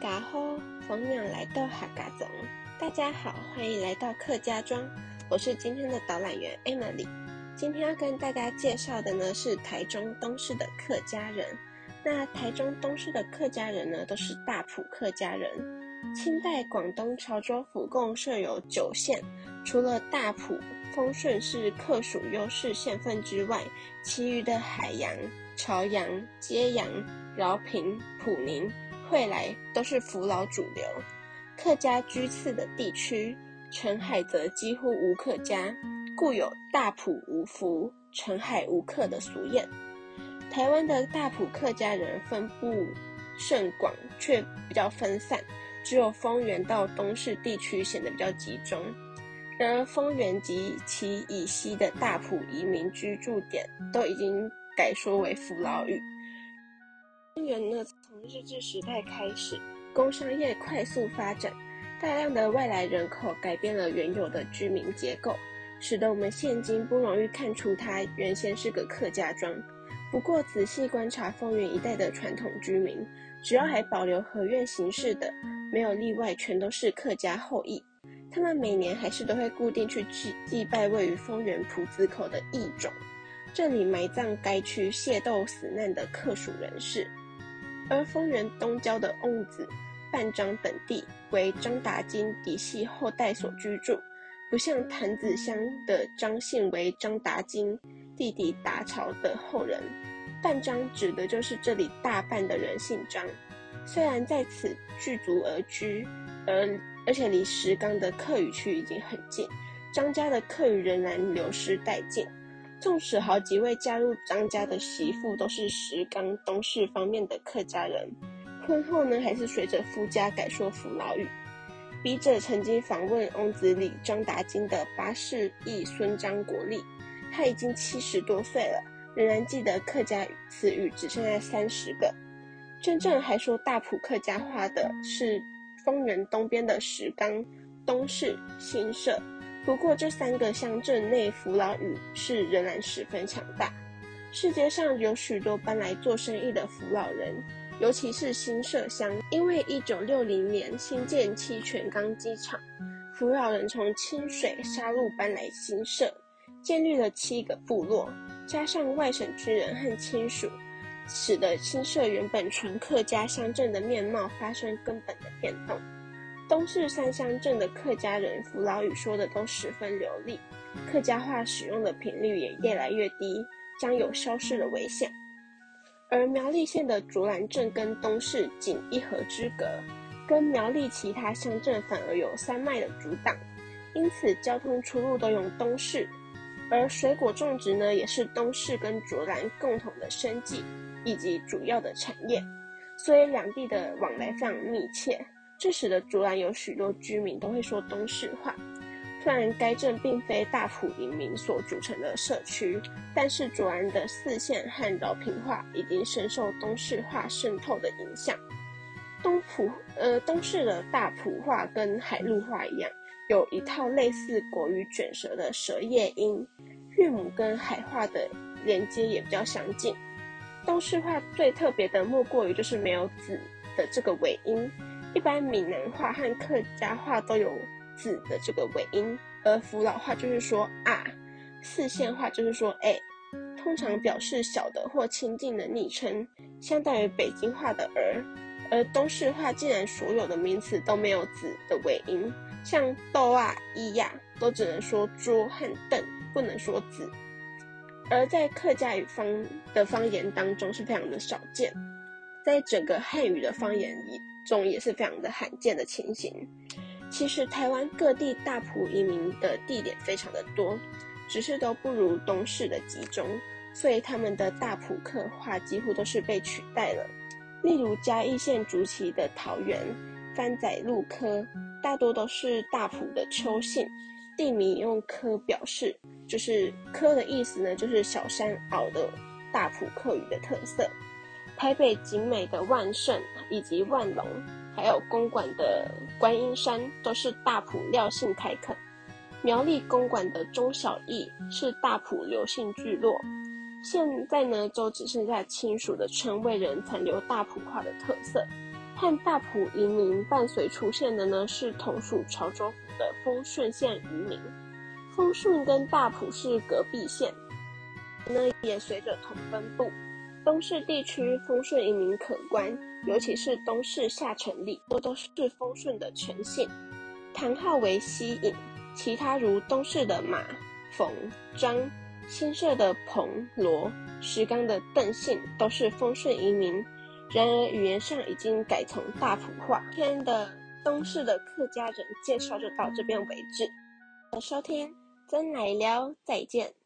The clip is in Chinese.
开嘎吼，蜂鸟来到哈嘎总。大家好，欢迎来到客家庄，我是今天的导览员 Emily。今天要跟大家介绍的呢是台中东势的客家人。那台中东势的客家人呢，都是大埔客家人。清代广东潮州府共设有九县，除了大埔、丰顺是客属优势县份之外，其余的海洋、潮阳、揭阳、饶平、普宁。会来都是扶老主流，客家居次的地区，澄海则几乎无客家，故有大埔无福，澄海无客的俗谚。台湾的大埔客家人分布甚广，却比较分散，只有丰原到东势地区显得比较集中。然而，丰原及其以西的大埔移民居住点都已经改说为扶老语。丰原呢，从日治时代开始，工商业快速发展，大量的外来人口改变了原有的居民结构，使得我们现今不容易看出它原先是个客家庄。不过，仔细观察丰原一带的传统居民，只要还保留合院形式的，没有例外，全都是客家后裔。他们每年还是都会固定去祭祭拜位于丰原埔子口的义冢，这里埋葬该区械斗死难的客属人士。而丰原东郊的瓮子、半张等地为张达金嫡系后代所居住，不像潭子乡的张姓为张达金弟弟达朝的后人。半张指的就是这里大半的人姓张，虽然在此聚族而居，而而且离石冈的客语区已经很近，张家的客语仍然流失殆尽。纵使好几位嫁入张家的媳妇都是石冈东势方面的客家人，婚后呢还是随着夫家改说扶老语。笔者曾经访问翁子里张达金的八世义孙张国立，他已经七十多岁了，仍然记得客家词语只剩下三十个。真正还说大埔客家话的是丰原东边的石冈、东势、新社。不过，这三个乡镇内扶老语是仍然十分强大。世界上有许多搬来做生意的扶老人，尤其是新社乡，因为一九六零年新建七泉岗机场，扶老人从清水沙鹿搬来新社，建立了七个部落，加上外省军人和亲属，使得新社原本纯客家乡镇的面貌发生根本的变动。东势三乡镇的客家人扶老语说的都十分流利，客家话使用的频率也越来越低，将有消失的危险。而苗栗县的竹兰镇跟东势仅一河之隔，跟苗栗其他乡镇反而有山脉的阻挡，因此交通出入都用东势。而水果种植呢，也是东势跟竹兰共同的生计以及主要的产业，所以两地的往来非常密切。这使得卓兰有许多居民都会说东势话。虽然该镇并非大埔移民所组成的社区，但是卓兰的四县和饶平话已经深受东势话渗透的影响。东埔呃东势的大埔话跟海陆话一样，有一套类似国语卷舌的舌叶音，韵母跟海话的连接也比较相近。东势话最特别的莫过于就是没有子的这个尾音。一般闽南话和客家话都有“子”的这个尾音，而福老话就是说“啊”，四县话就是说“哎”，通常表示小的或亲近的昵称，相当于北京话的“儿”。而东市话竟然所有的名词都没有“子”的尾音，像豆啊、衣呀，都只能说桌和凳，不能说子。而在客家语方的方言当中是非常的少见，在整个汉语的方言。中也是非常的罕见的情形。其实台湾各地大埔移民的地点非常的多，只是都不如东势的集中，所以他们的大埔客话几乎都是被取代了。例如嘉义县竹崎的桃园、番仔路科，大多都是大埔的邱姓，地名用科表示，就是科的意思呢，就是小山坳的大埔客语的特色。台北景美的万盛以及万隆，还有公馆的观音山，都是大埔廖姓开垦。苗栗公馆的中小义是大埔刘姓聚落。现在呢，就只剩下亲属的称谓人残留大埔话的特色。和大埔移民伴随出现的呢，是同属潮州府的丰顺县渔民。丰顺跟大埔是隔壁县，那也随着同分布。东市地区丰顺移民可观，尤其是东市下城里，多都是丰顺的全姓，堂号为西隐。其他如东市的马、冯、张、新社的彭、罗、石冈的邓姓，都是丰顺移民。然而语言上已经改从大埔话。今天的东市的客家人介绍就到这边为止。收听，真来了，再见。